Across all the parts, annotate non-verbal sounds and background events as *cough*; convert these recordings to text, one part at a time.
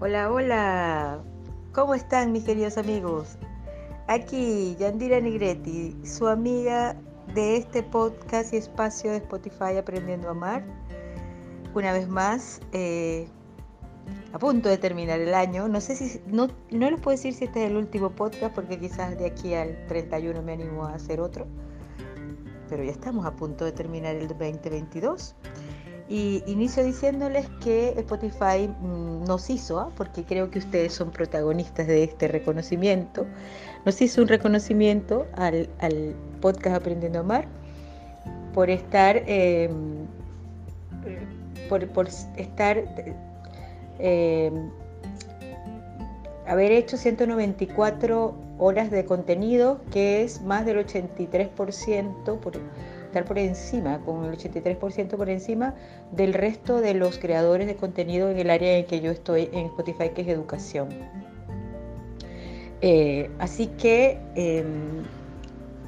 Hola, hola. ¿Cómo están mis queridos amigos? Aquí Yandira Negretti, su amiga de este podcast y espacio de Spotify Aprendiendo a Amar. Una vez más, eh, a punto de terminar el año. No sé si, no, no les puedo decir si este es el último podcast porque quizás de aquí al 31 me animo a hacer otro. Pero ya estamos a punto de terminar el 2022. Y inicio diciéndoles que Spotify mm, nos hizo, ¿ah? porque creo que ustedes son protagonistas de este reconocimiento, nos hizo un reconocimiento al, podcast Aprendiendo a Amar por estar, em, por, estar, em, haber hecho 194 horas de contenido, que es más del 83% por estar por encima, con el 83% por encima del resto de los creadores de contenido en el área en que yo estoy en Spotify, que es educación. Eh, así que em,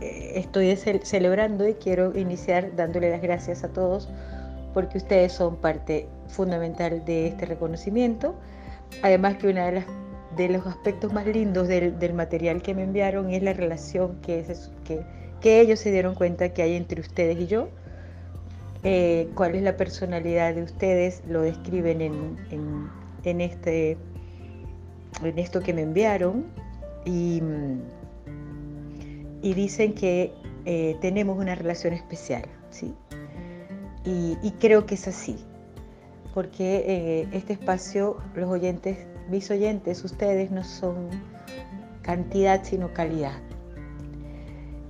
eh, estoy celebrando y quiero iniciar dándole las gracias a todos porque ustedes son parte fundamental de este reconocimiento. Además que una de las de los aspectos más lindos del, del material que me enviaron es la relación que, es, que que ellos se dieron cuenta que hay entre ustedes y yo. Eh, cuál es la personalidad de ustedes, lo describen en, este, en esto que me enviaron y, y dicen que eh, tenemos una relación especial, ¿sí? Y, creo que es así, porque eh, este espacio, los oyentes, mis oyentes, ustedes no son cantidad sino calidad.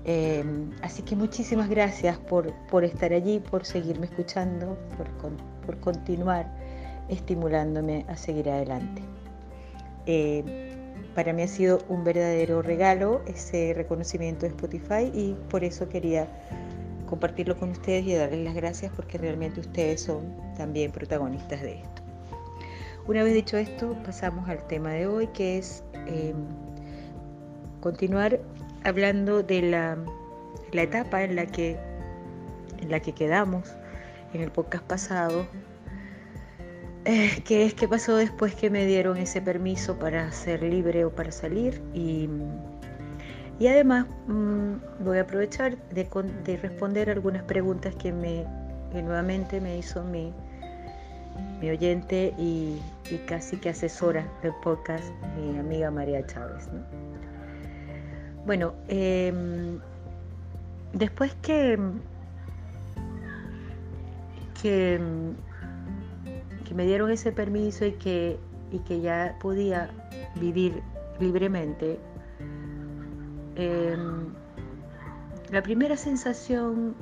Eh, así que muchísimas gracias por, por, estar allí, por seguirme escuchando, por, por continuar estimulándome a seguir adelante. Eh, para mí ha sido un verdadero regalo ese reconocimiento de Spotify y por eso quería compartirlo con ustedes y darles las gracias porque realmente ustedes son también protagonistas de esto. Una vez dicho esto, pasamos al tema de hoy que es eh, continuar hablando de la, etapa en la, que, en la que quedamos en el podcast pasado, eh, que es qué pasó después que me dieron ese permiso para ser libre o para salir y, y además mm, voy a aprovechar de, responder algunas preguntas que, me, nuevamente me hizo mi, mi oyente y, casi que asesora del podcast, mi amiga María Chávez. Bueno, em, después que, que, me dieron ese permiso y que, y que ya podía vivir libremente, em, la primera sensación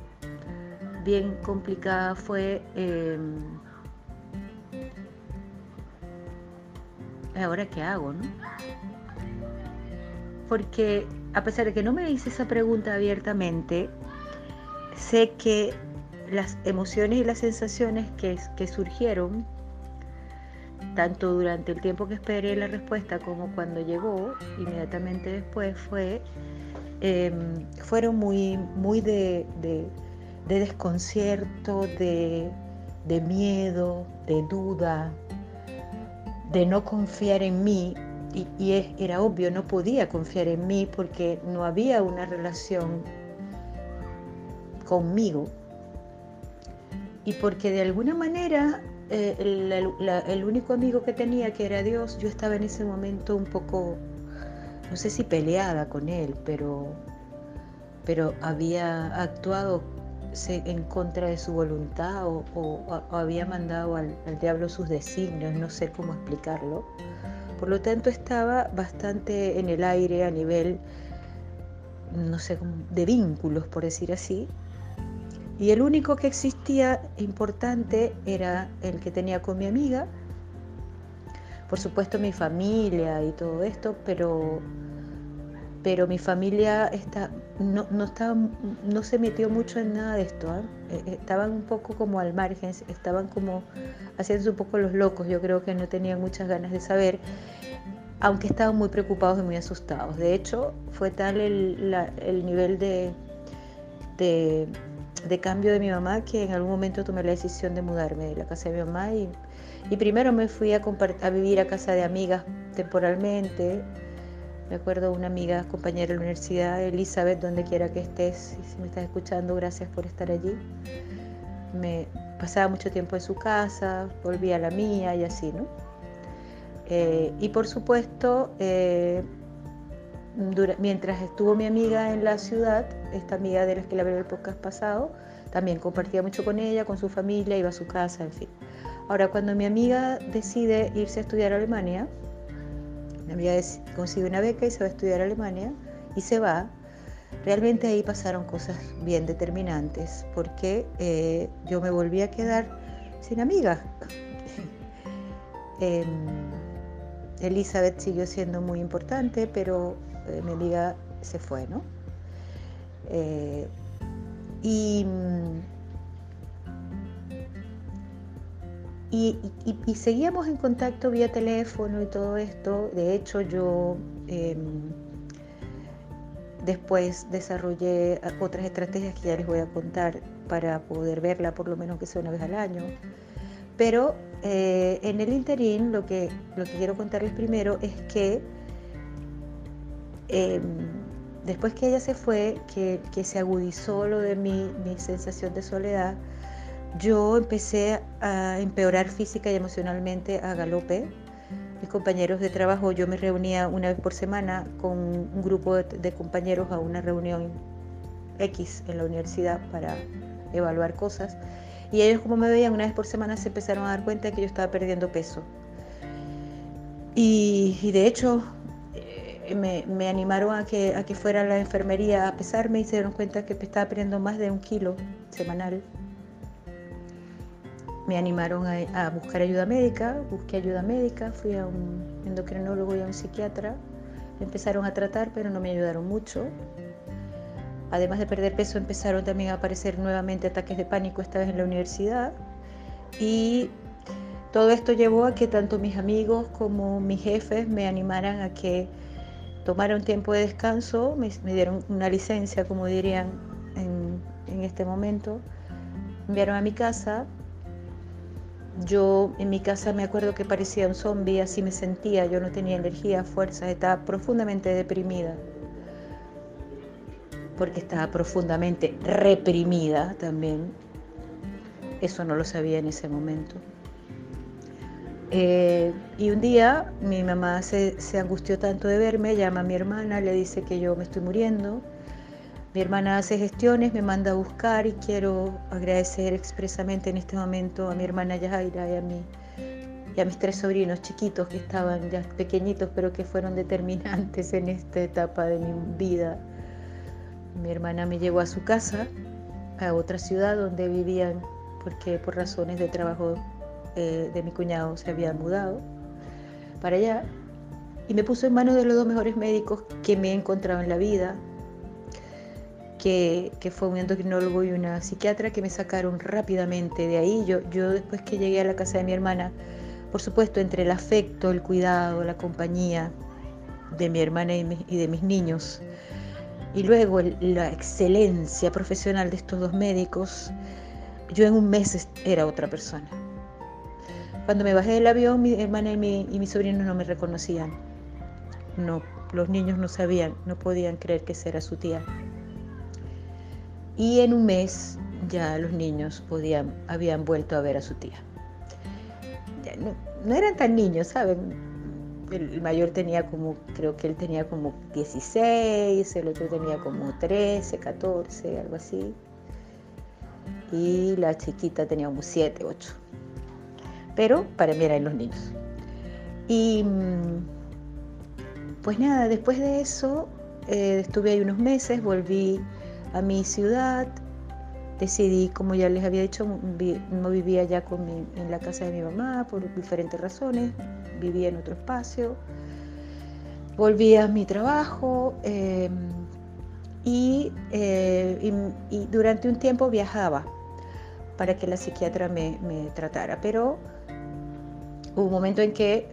bien complicada fue em, ahora qué hago, ¿no? Porque a pesar de que no me hice esa pregunta abiertamente, sé que las emociones y las sensaciones que, surgieron, tanto durante el tiempo que esperé la respuesta como cuando llegó, inmediatamente después, fue, em, fueron muy, muy de, desconcierto, de, de miedo, de duda, de no confiar en mí y, era obvio, no podía confiar en mí porque no había una relación conmigo. Y porque de alguna manera eh, el, único amigo que tenía, que era Dios, yo estaba en ese momento un poco, no sé si peleada con él, pero, pero había actuado en contra de su voluntad o, había mandado al, al diablo sus designios, no sé cómo explicarlo. Por lo tanto, estaba bastante en el aire a nivel, no sé, de vínculos, por decir así. Y el único que existía importante era el que tenía con mi amiga. Por supuesto mi familia y todo esto, pero pero mi familia está, no, no, estaba, no se metió mucho en nada de esto. Eh, estaban un poco como al margen, estaban como haciéndose un poco los locos. Yo creo que no tenían muchas ganas de saber, aunque estaban muy preocupados y muy asustados. De hecho, fue tal el, nivel de, de, de cambio de mi mamá que en algún momento tomé la decisión de mudarme de la casa de mi mamá y, y primero me fui a, a vivir a casa de amigas temporalmente. Me acuerdo una amiga, compañera de la universidad, Elizabeth, donde quiera que estés, si me estás escuchando, gracias por estar allí. Me pasaba mucho tiempo en su casa, volvía a la mía y así, ¿no? Eh, y por supuesto, eh, mientras estuvo mi amiga en la ciudad, esta amiga de la que le hablé el podcast pasado, también compartía mucho con ella, con su familia, iba a su casa, en fin. Ahora, cuando mi amiga decide irse a estudiar a Alemania, mi amiga consigue una beca y se va a estudiar a Alemania y se va, realmente ahí pasaron cosas bien determinantes, porque eh, yo me volví a quedar sin amiga. *laughs* Em, Elizabeth siguió siendo muy importante, pero eh, mi amiga se fue, ¿no? Eh, y, seguíamos en contacto vía teléfono y todo esto. De hecho, yo em, después desarrollé otras estrategias que ya les voy a contar para poder verla por lo menos que sea una vez al año. Pero eh, en el interín lo que, lo que quiero contarles primero es que Em, después que ella se fue, que, se agudizó lo de mi, sensación de soledad, yo empecé a empeorar física y emocionalmente a galope. Mis compañeros de trabajo, yo me reunía una vez por semana con un grupo de, compañeros a una reunión X en la universidad para evaluar cosas. Y ellos como me veían una vez por semana se empezaron a dar cuenta de que yo estaba perdiendo peso. Y, y de hecho me, animaron a que, a que fuera a la enfermería a pesarme y se dieron cuenta que estaba perdiendo más de un kilo semanal. Me animaron a, buscar ayuda médica, busqué ayuda médica, fui a un endocrinólogo y a un psiquiatra. Me empezaron a tratar, pero no me ayudaron mucho. Además de perder peso, empezaron también a aparecer nuevamente ataques de pánico, esta vez en la universidad. Y todo esto llevó a que tanto mis amigos como mis jefes me animaran a que tomaron tiempo de descanso, me, dieron una licencia, como dirían en, este momento, me enviaron a mi casa. Yo en mi casa me acuerdo que parecía un zombie, así me sentía, yo no tenía energía, fuerza, estaba profundamente deprimida, porque estaba profundamente reprimida también. Eso no lo sabía en ese momento. Eh, y un día mi mamá se, angustió tanto de verme, llama a mi hermana, le dice que yo me estoy muriendo. Mi hermana hace gestiones, me manda a buscar y quiero agradecer expresamente en este momento a mi hermana Yajaira y a, mi, y a mis tres sobrinos chiquitos que estaban ya pequeñitos pero que fueron determinantes en esta etapa de mi vida. Mi hermana me llevó a su casa, a otra ciudad donde vivían porque por razones de trabajo eh, de mi cuñado se había mudado para allá y me puso en manos de los dos mejores médicos que me he encontrado en la vida, que, fue un endocrinólogo y una psiquiatra que me sacaron rápidamente de ahí. Yo, yo después que llegué a la casa de mi hermana, por supuesto, entre el afecto, el cuidado, la compañía de mi hermana y, de mis niños, y luego la excelencia profesional de estos dos médicos, yo en un mes era otra persona. Cuando me bajé del avión, mi hermana y, mi, y mis sobrinos no me reconocían. No, los niños no sabían, no podían creer que era su tía. Y en un mes ya los niños podían, habían vuelto a ver a su tía. no, eran tan niños, ¿saben? El mayor tenía como, creo que él tenía como 16, el otro tenía como 13, 14, algo así. Y la chiquita tenía como 7, 8 pero para mí eran los niños. Y mm, pues nada, después de eso eh, estuve ahí unos meses, volví a mi ciudad, decidí, como ya les había dicho, no vivía ya con en la casa de mi mamá por diferentes razones, vivía en otro espacio, volví a mi trabajo em, eh, y, durante un tiempo viajaba para que la psiquiatra me tratara, pero Hubo un momento en que,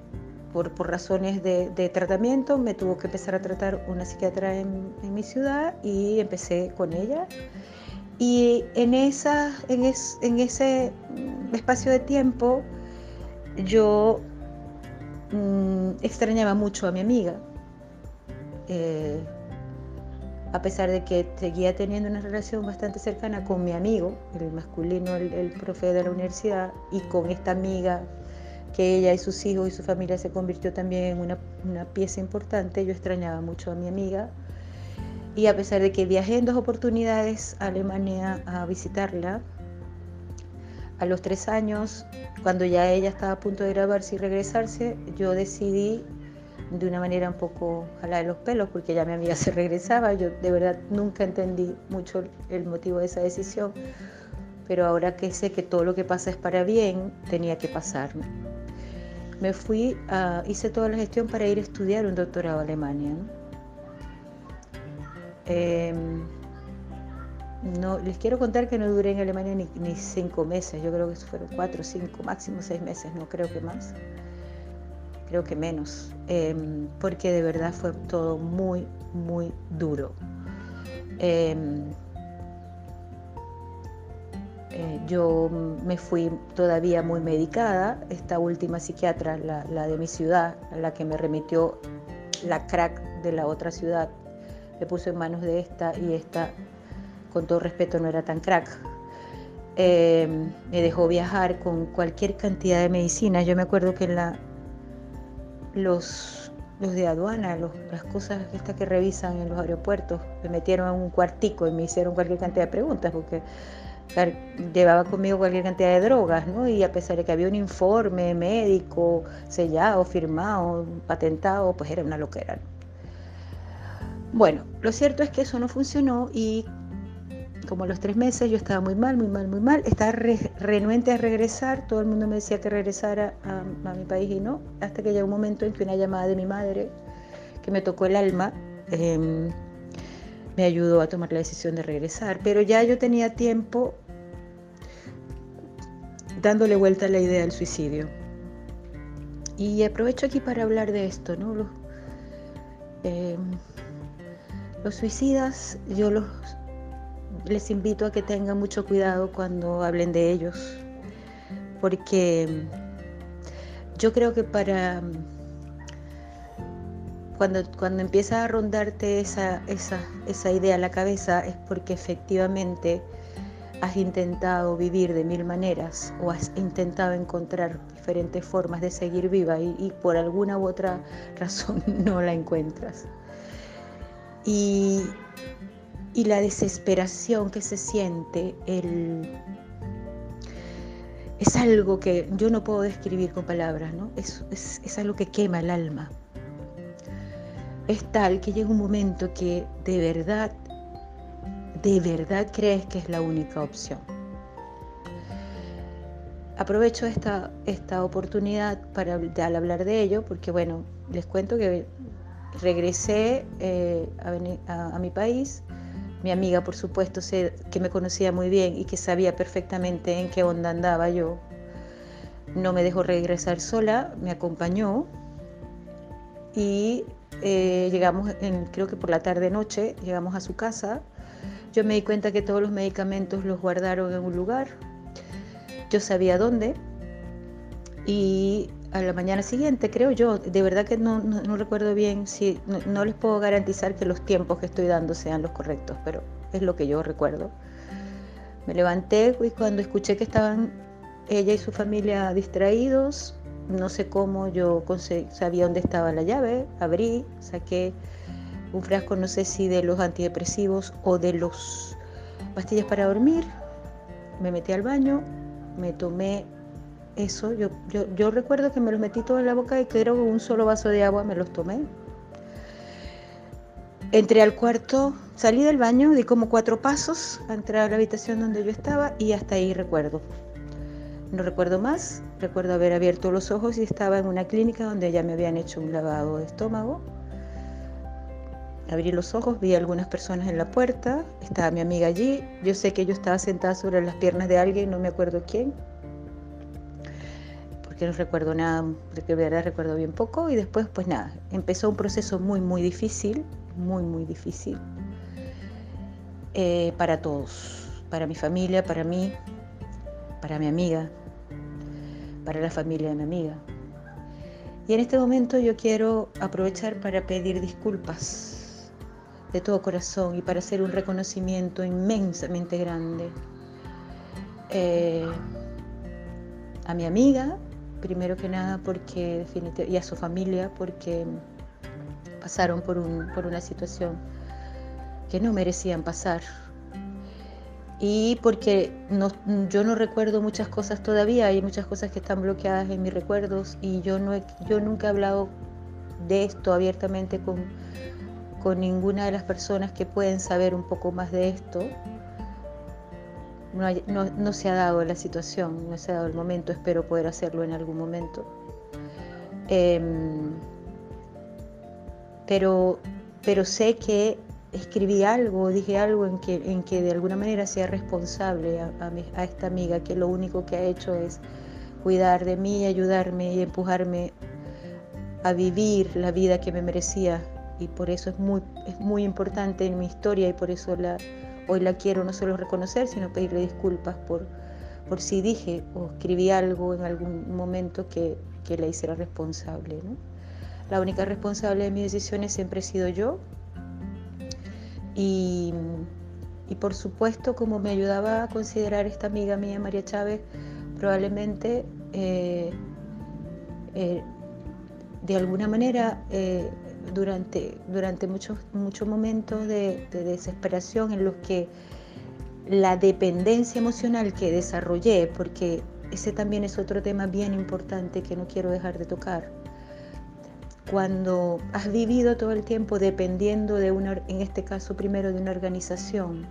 por, razones de, tratamiento, me tuvo que empezar a tratar una psiquiatra en, mi ciudad y empecé con ella. Y en, esa, en, en ese espacio de tiempo yo mm, extrañaba mucho a mi amiga. Eh, a pesar de que seguía teniendo una relación bastante cercana con mi amigo, el masculino, el, profe de la universidad, y con esta amiga que ella y sus hijos y su familia se convirtió también en una, una pieza importante, yo extrañaba mucho a mi amiga. Y a pesar de que viajé en dos oportunidades a Alemania a visitarla, a los tres años, cuando ya ella estaba a punto de graduarse y regresarse, yo decidí de una manera un poco jalada de los pelos, porque ya mi amiga se regresaba. Yo de verdad nunca entendí mucho el motivo de esa decisión, pero ahora que sé que todo lo que pasa es para bien, tenía que pasarme. Me fui, a, hice toda la gestión para ir a estudiar un doctorado a Alemania. Em, ¿no? les quiero contar que no duré en Alemania ni, ni cinco meses, yo creo que fueron cuatro, cinco, máximo seis meses, no creo que más creo que menos, em, porque de verdad fue todo muy, muy duro. Em, eh, yo me fui todavía muy medicada, esta última psiquiatra, la, la, de mi ciudad, la que me remitió la crack de la otra ciudad, me puso en manos de esta y esta, con todo respeto, no era tan crack. Em, me dejó viajar con cualquier cantidad de medicinas. Yo me acuerdo que en la, los, los de aduana, las cosas estas que revisan en los aeropuertos, me metieron en un cuartico y me hicieron cualquier cantidad de preguntas porque llevaba conmigo cualquier cantidad de drogas, ¿no? Y a pesar de que había un informe médico sellado, firmado, patentado, pues era una loquera. Bueno, lo cierto es que eso no funcionó y como a los tres meses yo estaba muy mal, muy mal, muy mal, estaba renuente a regresar, todo el mundo me decía que regresara a, mi país y no, hasta que llegó un momento en que una llamada de mi madre, que me tocó el alma, em, me ayudó a tomar la decisión de regresar, pero ya yo tenía tiempo dándole vuelta a la idea del suicidio. Y aprovecho aquí para hablar de esto, ¿no? Los, los suicidas, yo los les invito a que tengan mucho cuidado cuando hablen de ellos, porque yo creo que para cuando, cuando empieza a rondarte esa, esa, esa idea en la cabeza es porque efectivamente has intentado vivir de mil maneras o has intentado encontrar diferentes formas de seguir viva y, y por alguna u otra *laughs* razón no la encuentras. Y, y la desesperación que se siente, el, es algo que yo no puedo describir con palabras, ¿no? Es, es, algo que quema el alma. Es tal que llega un momento que de verdad, de verdad crees que es la única opción. Aprovecho esta, esta oportunidad para al hablar de ello, porque bueno, les cuento que regresé eh, a, a mi país mi amiga, por supuesto, que me conocía muy bien y que sabía perfectamente en qué onda andaba yo, no me dejó regresar sola, me acompañó y eh, llegamos, en, creo que por la tarde-noche, llegamos a su casa. Yo me di cuenta que todos los medicamentos los guardaron en un lugar. Yo sabía dónde. Y a la mañana siguiente, creo yo, de verdad que no, recuerdo bien, si no, les puedo garantizar que los tiempos que estoy dando sean los correctos, pero es lo que yo recuerdo. Me levanté y cuando escuché que estaban ella y su familia distraídos, no sé cómo yo sabía dónde estaba la llave, abrí, saqué un frasco, no sé si de los antidepresivos o de los pastillas para dormir, me metí al baño, me tomé eso, yo, recuerdo que me los metí todo en la boca y creo que un solo vaso de agua me los tomé. Entré al cuarto, salí del baño, di como cuatro pasos a entrar a la habitación donde yo estaba y hasta ahí recuerdo. No recuerdo más, recuerdo haber abierto los ojos y estaba en una clínica donde ya me habían hecho un lavado de estómago. Abrí los ojos, vi a algunas personas en la puerta, estaba mi amiga allí, yo sé que yo estaba sentada sobre las piernas de alguien, no me acuerdo quién, que no recuerdo nada, porque de verdad recuerdo bien poco, y después pues nada, empezó un proceso muy, muy difícil, muy, muy difícil eh, para todos, para mi familia, para mí, para mi amiga, para la familia de mi amiga. Y en este momento yo quiero aprovechar para pedir disculpas de todo corazón y para hacer un reconocimiento inmensamente grande eh, a mi amiga, primero que nada, porque y a su familia, porque pasaron por, un, por una situación que no merecían pasar. Y porque no, yo no recuerdo muchas cosas todavía, hay muchas cosas que están bloqueadas en mis recuerdos y yo, no yo nunca he hablado de esto abiertamente con, con ninguna de las personas que pueden saber un poco más de esto. No, no, se ha dado la situación, no se ha dado el momento, espero poder hacerlo en algún momento. Em, pero, pero sé que escribí algo, dije algo en que, en que de alguna manera sea responsable a, a, esta amiga que lo único que ha hecho es cuidar de mí, ayudarme y empujarme a vivir la vida que me merecía. Y por eso es muy, es muy importante en mi historia y por eso hoy la quiero no solo reconocer, sino pedirle disculpas por, por si dije o escribí algo en algún momento que, que la hiciera responsable. La única responsable de mis decisiones siempre he sido yo. Y, por supuesto, como me ayudaba a considerar esta amiga mía, María Chávez, probablemente eh, eh, de alguna manera eh, durante, durante muchos, muchos momentos de, desesperación en los que la dependencia emocional que desarrollé, porque ese también es otro tema bien importante que no quiero dejar de tocar, cuando has vivido todo el tiempo dependiendo de una, en este caso primero de una organización,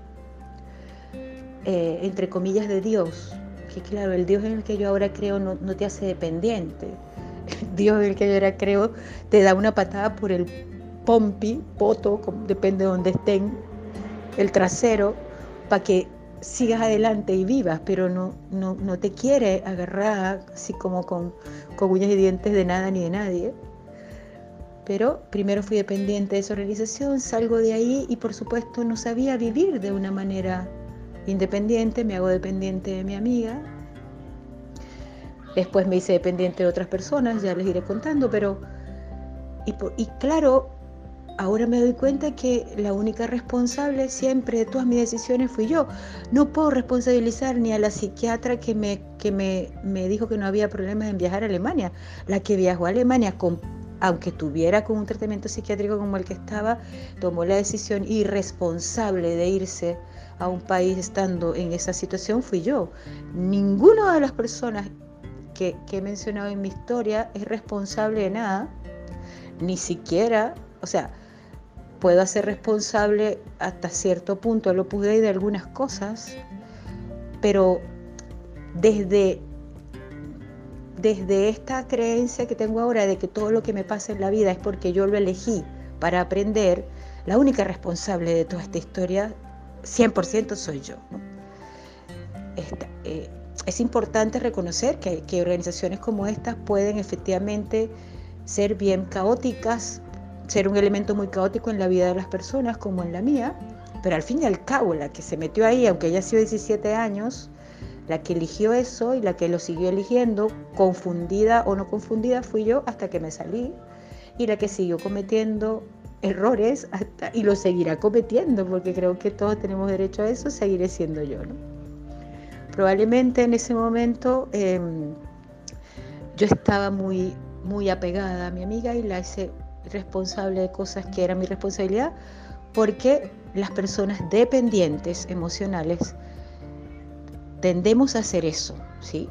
eh, entre comillas de Dios, que claro, el Dios en el que yo ahora creo no, te hace dependiente. Dios en el que yo ahora creo te da una patada por el pompi, poto, depende de donde estén, el trasero, para que sigas adelante y vivas, pero no, no, no te quiere agarrar así como con, con uñas y dientes de nada ni de nadie. Pero primero fui dependiente de esa organización, salgo de ahí y por supuesto no sabía vivir de una manera independiente, me hago dependiente de mi amiga. Después me hice dependiente de otras personas, ya les iré contando, pero... Y, claro, ahora me doy cuenta que la única responsable siempre de todas mis decisiones fui yo. No puedo responsabilizar ni a la psiquiatra que me, que me, me dijo que no había problemas en viajar a Alemania. La que viajó a Alemania con aunque tuviera con un tratamiento psiquiátrico como el que estaba, tomó la decisión irresponsable de irse a un país estando en esa situación fui yo. Ninguna de las personas que, he mencionado en mi historia es responsable de nada, ni siquiera, o sea, puedo hacer responsable hasta cierto punto, lo pude de algunas cosas, pero desde desde esta creencia que tengo ahora de que todo lo que me pasa en la vida es porque yo lo elegí para aprender, la única responsable de toda esta historia, 100% soy yo. Eh, es importante reconocer que, que organizaciones como estas pueden efectivamente ser bien caóticas, ser un elemento muy caótico en la vida de las personas como en la mía, pero al fin y al cabo la que se metió ahí, aunque ella ha sido 17 años, la que eligió eso y la que lo siguió eligiendo, confundida o no confundida, fui yo hasta que me salí. Y la que siguió cometiendo errores hasta, y lo seguirá cometiendo, porque creo que todos tenemos derecho a eso, seguiré siendo yo. Probablemente en ese momento em, yo estaba muy, muy apegada a mi amiga y la hice responsable de cosas que eran mi responsabilidad, porque las personas dependientes emocionales tendemos a hacer eso, ¿sí?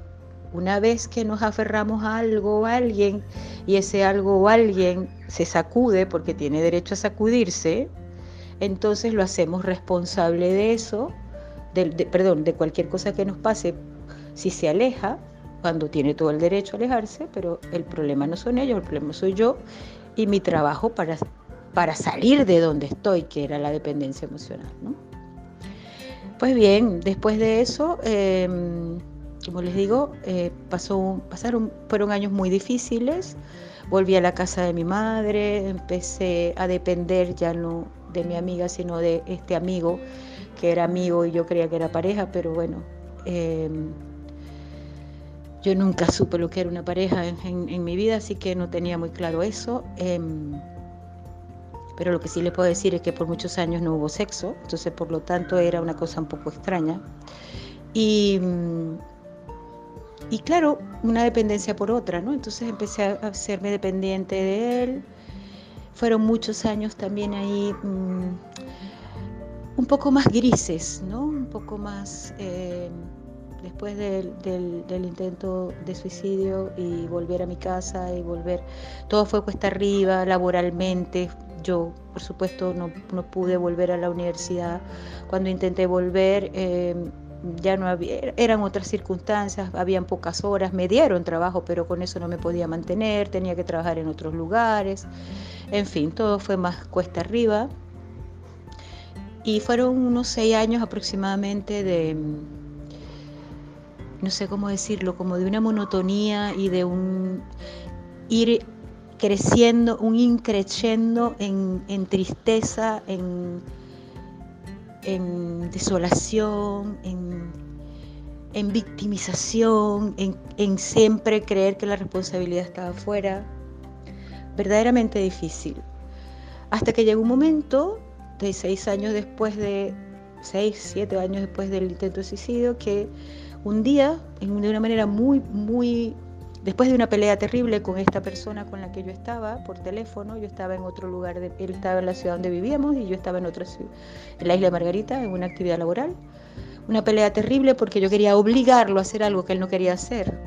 Una vez que nos aferramos a algo o a alguien y ese algo o alguien se sacude porque tiene derecho a sacudirse, entonces lo hacemos responsable de eso, perdón, de cualquier cosa que nos pase si se aleja, cuando tiene todo el derecho a alejarse, pero el problema no son ellos, el problema soy yo y mi trabajo para, para salir de donde estoy, que era la dependencia emocional. ¿no? Pues bien, después de eso, em, como les digo, eh, pasó, pasaron, fueron años muy difíciles. Volví a la casa de mi madre, empecé a depender ya no de mi amiga, sino de este amigo que era amigo y yo creía que era pareja, pero bueno, em, yo nunca supe lo que era una pareja en, mi vida, así que no tenía muy claro eso. Em, pero lo que sí les puedo decir es que por muchos años no hubo sexo, entonces por lo tanto era una cosa un poco extraña. Y, y claro, una dependencia por otra, ¿no? Entonces empecé a hacerme dependiente de él. Fueron muchos años también ahí mm, un poco más grises, ¿no? Un poco más... Eh, después del, del, intento de suicidio y volver a mi casa y volver, todo fue cuesta arriba, laboralmente, yo, por supuesto, no, pude volver a la universidad. Cuando intenté volver, em, ya no había, eran otras circunstancias, habían pocas horas, me dieron trabajo, pero con eso no me podía mantener, tenía que trabajar en otros lugares, en fin, todo fue más cuesta arriba. Y fueron unos seis años aproximadamente de, no sé cómo decirlo, como de una monotonía y de un ir creciendo, un increciendo en, tristeza, en, desolación, en, victimización, en, en, siempre creer que la responsabilidad estaba afuera. Verdaderamente difícil. Hasta que llegó un momento, de seis años después de, seis, siete años después del intento de suicidio, que un día, de una manera muy, muy Después de una pelea terrible con esta persona con la que yo estaba por teléfono, yo estaba en otro lugar, él estaba en la ciudad donde vivíamos y yo estaba en otra ciudad, en la isla Margarita, en una actividad laboral. Una pelea terrible porque yo quería obligarlo a hacer algo que él no quería hacer.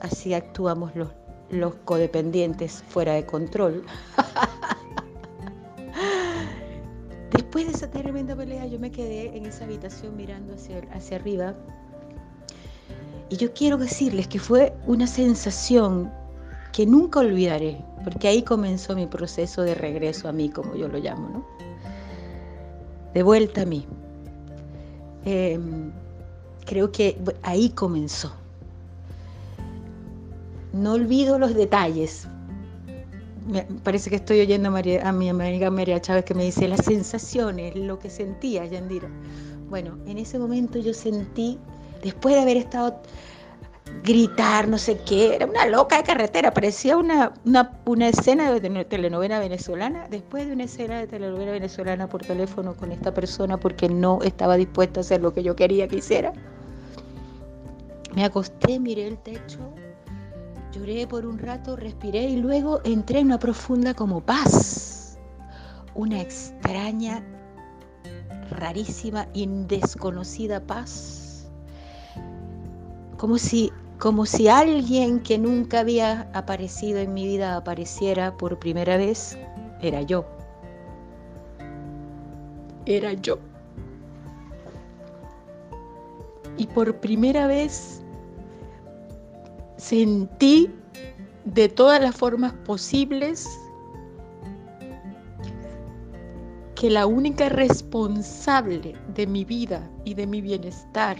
Así actuamos los, los codependientes fuera de control. *laughs* Después de esa tremenda pelea yo me quedé en esa habitación mirando hacia, hacia arriba y yo quiero decirles que fue una sensación que nunca olvidaré, porque ahí comenzó mi proceso de regreso a mí, como yo lo llamo, ¿no? De vuelta a mí. Em, creo que ahí comenzó. No olvido los detalles. Me parece que estoy oyendo a, mi amiga María Chávez que me dice las sensaciones, lo que sentía, Yandira. Bueno, en ese momento yo sentí después de haber estado gritar, no sé qué, era una loca de carretera, parecía una, una, escena de telenovela venezolana, después de una escena de telenovela venezolana por teléfono con esta persona porque no estaba dispuesta a hacer lo que yo quería que hiciera. Me acosté, miré el techo, lloré por un rato, respiré y luego entré en una profunda como paz, una extraña, rarísima y desconocida paz como si, como si alguien que nunca había aparecido en mi vida apareciera por primera vez, era yo. Era yo. Y por primera vez sentí de todas las formas posibles que la única responsable de mi vida y de mi bienestar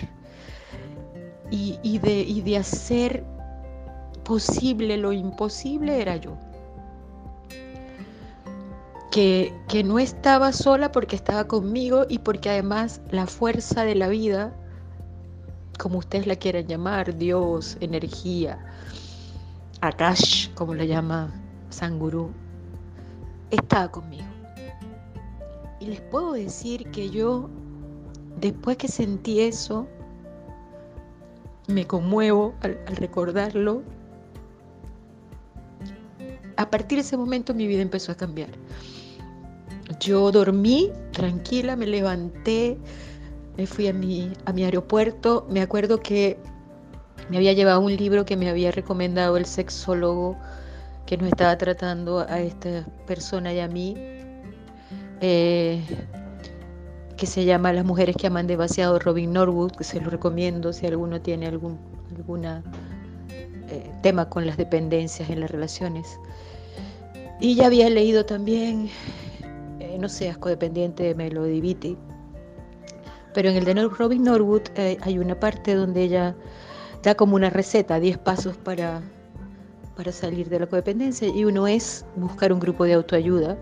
y, de, de hacer posible lo imposible era yo. Que, que, no estaba sola porque estaba conmigo y porque además la fuerza de la vida, como ustedes la quieran llamar, Dios, energía, Akash, como la llama Sanguru, estaba conmigo. Y les puedo decir que yo, después que sentí eso, me conmuevo al, recordarlo. A partir de ese momento mi vida empezó a cambiar. Yo dormí tranquila, me levanté, me fui a mi, a mi aeropuerto. Me acuerdo que me había llevado un libro que me había recomendado el sexólogo que nos estaba tratando a esta persona y a mí. Eh, que se llama Las mujeres que aman demasiado, Robin Norwood, que se lo recomiendo si alguno tiene algún alguna, eh, tema con las dependencias en las relaciones. Y ya había leído también, eh, no sé, Asco Dependiente de Melody Beatty, pero en el de Robin Norwood eh, hay una parte donde ella da como una receta, 10 pasos para, para salir de la codependencia, y uno es buscar un grupo de autoayuda.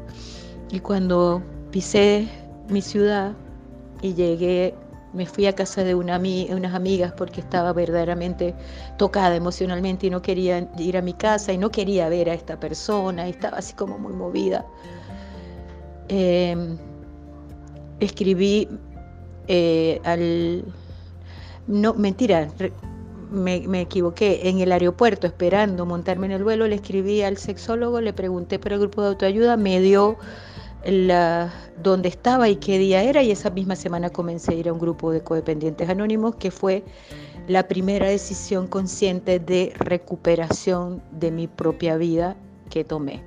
Y cuando pisé mi ciudad, y llegué, me fui a casa de una, unas amigas porque estaba verdaderamente tocada emocionalmente y no quería ir a mi casa y no quería ver a esta persona, y estaba así como muy movida. Em, escribí eh, al... No, mentira, me, equivoqué, en el aeropuerto esperando montarme en el vuelo, le escribí al sexólogo, le pregunté por el grupo de autoayuda, me dio la, dónde estaba y qué día era y esa misma semana comencé a ir a un grupo de codependientes anónimos que fue la primera decisión consciente de recuperación de mi propia vida que tomé.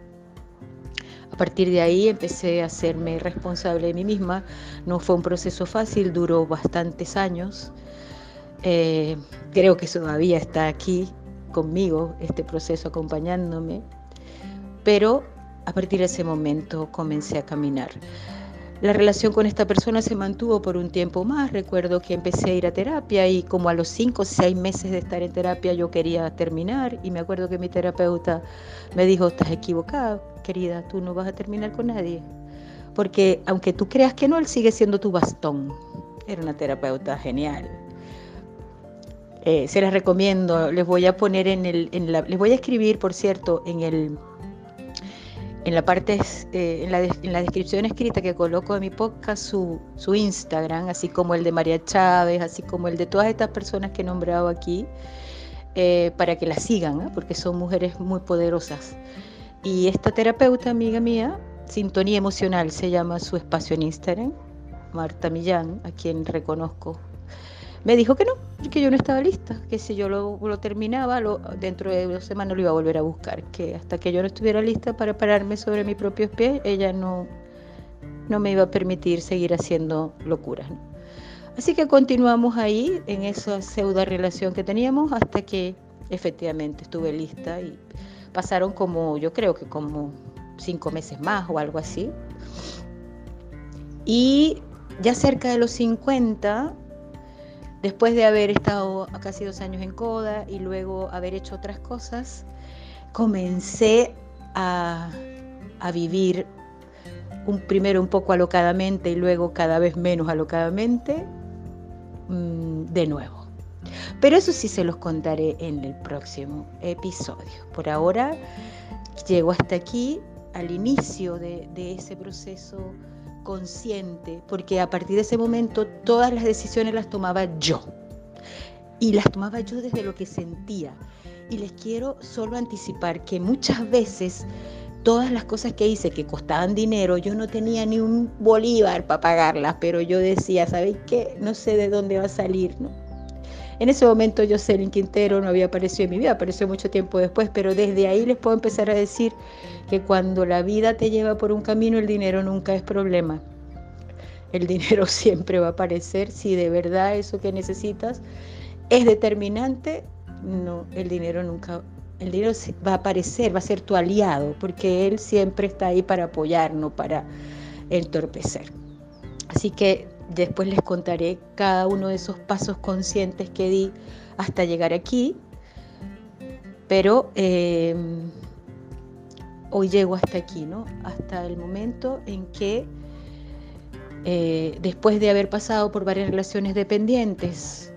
A partir de ahí empecé a hacerme responsable de mí misma. No fue un proceso fácil, duró bastantes años. Eh, creo que todavía está aquí conmigo, este proceso acompañándome, pero a partir de ese momento comencé a caminar. La relación con esta persona se mantuvo por un tiempo más. Recuerdo que empecé a ir a terapia y como a los cinco o seis meses de estar en terapia yo quería terminar y me acuerdo que mi terapeuta me dijo, estás equivocada, querida, tú no vas a terminar con nadie. Porque aunque tú creas que no, él sigue siendo tu bastón. Era una terapeuta genial. Eh, se las recomiendo. Les voy a poner en el, en la, les voy a escribir, por cierto, en el, en la parte, eh, en, la, descripción escrita que coloco de mi podcast su, su, Instagram, así como el de María Chávez, así como el de todas estas personas que he nombrado aquí, eh, para que la sigan, porque son mujeres muy poderosas. Y esta terapeuta, amiga mía, Sintonía Emocional, se llama su espacio en Instagram, Marta Millán, a quien reconozco me dijo que no, que yo no estaba lista, que si yo lo, terminaba, dentro de dos semanas lo iba a volver a buscar, que hasta que yo no estuviera lista para pararme sobre mis propios pies, ella no, no me iba a permitir seguir haciendo locuras. Así que continuamos ahí en esa pseudo relación que teníamos hasta que efectivamente estuve lista y pasaron como, yo creo que como cinco meses más o algo así. Y ya cerca de los 50 Después de haber estado casi dos años en CODA y luego haber hecho otras cosas, comencé a, vivir un, primero un poco alocadamente y luego cada vez menos alocadamente mm, de nuevo. Pero eso sí se los contaré en el próximo episodio. Por ahora llego hasta aquí, al inicio de ese proceso consciente, porque a partir de ese momento todas las decisiones las tomaba yo. Y las tomaba yo desde lo que sentía. Y les quiero solo anticipar que muchas veces todas las cosas que hice que costaban dinero, yo no tenía ni un bolívar para pagarlas, pero yo decía, ¿sabéis qué? No sé de dónde va a salir, ¿no? En ese momento Jocelyn Quintero no había aparecido en mi vida, apareció mucho tiempo después, pero desde ahí les puedo empezar a decir que cuando la vida te lleva por un camino, el dinero nunca es problema. El dinero *laughs* siempre va a aparecer si de verdad eso que necesitas es determinante. No, el dinero nunca, el dinero va a aparecer, va a ser tu aliado, porque él siempre está ahí para apoyarnos, para entorpecer. Así que Después les contaré cada uno de esos pasos conscientes que di hasta llegar aquí, pero eh, hoy llego hasta aquí, ¿no? Hasta el momento en que eh, después de haber pasado por varias relaciones dependientes,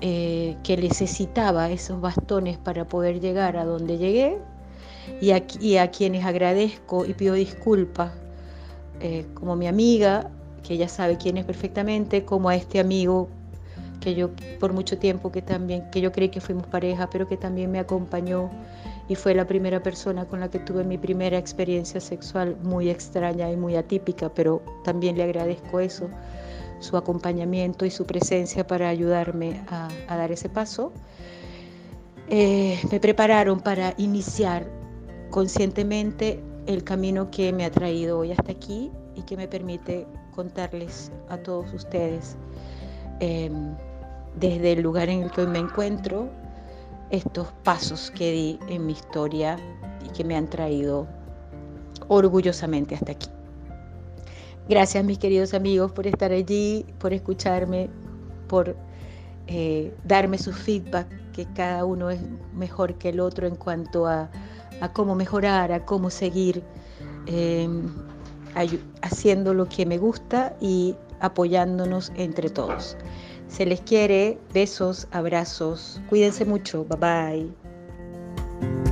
eh, que necesitaba esos bastones para poder llegar a donde llegué, y a, y a quienes agradezco y pido disculpas, como mi amiga, que ella sabe quién es perfectamente, como a este amigo que yo por mucho tiempo que también, que yo creí que fuimos pareja, pero que también me acompañó y fue la primera persona con la que tuve mi primera experiencia sexual muy extraña y muy atípica, pero también le agradezco eso, su acompañamiento y su presencia para ayudarme a, dar ese paso. Eh, me prepararon para iniciar conscientemente el camino que me ha traído hoy hasta aquí y que me permite contarles a todos ustedes em, desde el lugar en el que hoy me encuentro estos pasos que di en mi historia y que me han traído orgullosamente hasta aquí. Gracias mis queridos amigos por estar allí, por escucharme, por eh, darme su feedback, que cada uno es mejor que el otro en cuanto a, cómo mejorar, a cómo seguir. Em, haciendo lo que me gusta y apoyándonos entre todos. Se les quiere, besos, abrazos, cuídense mucho, bye bye.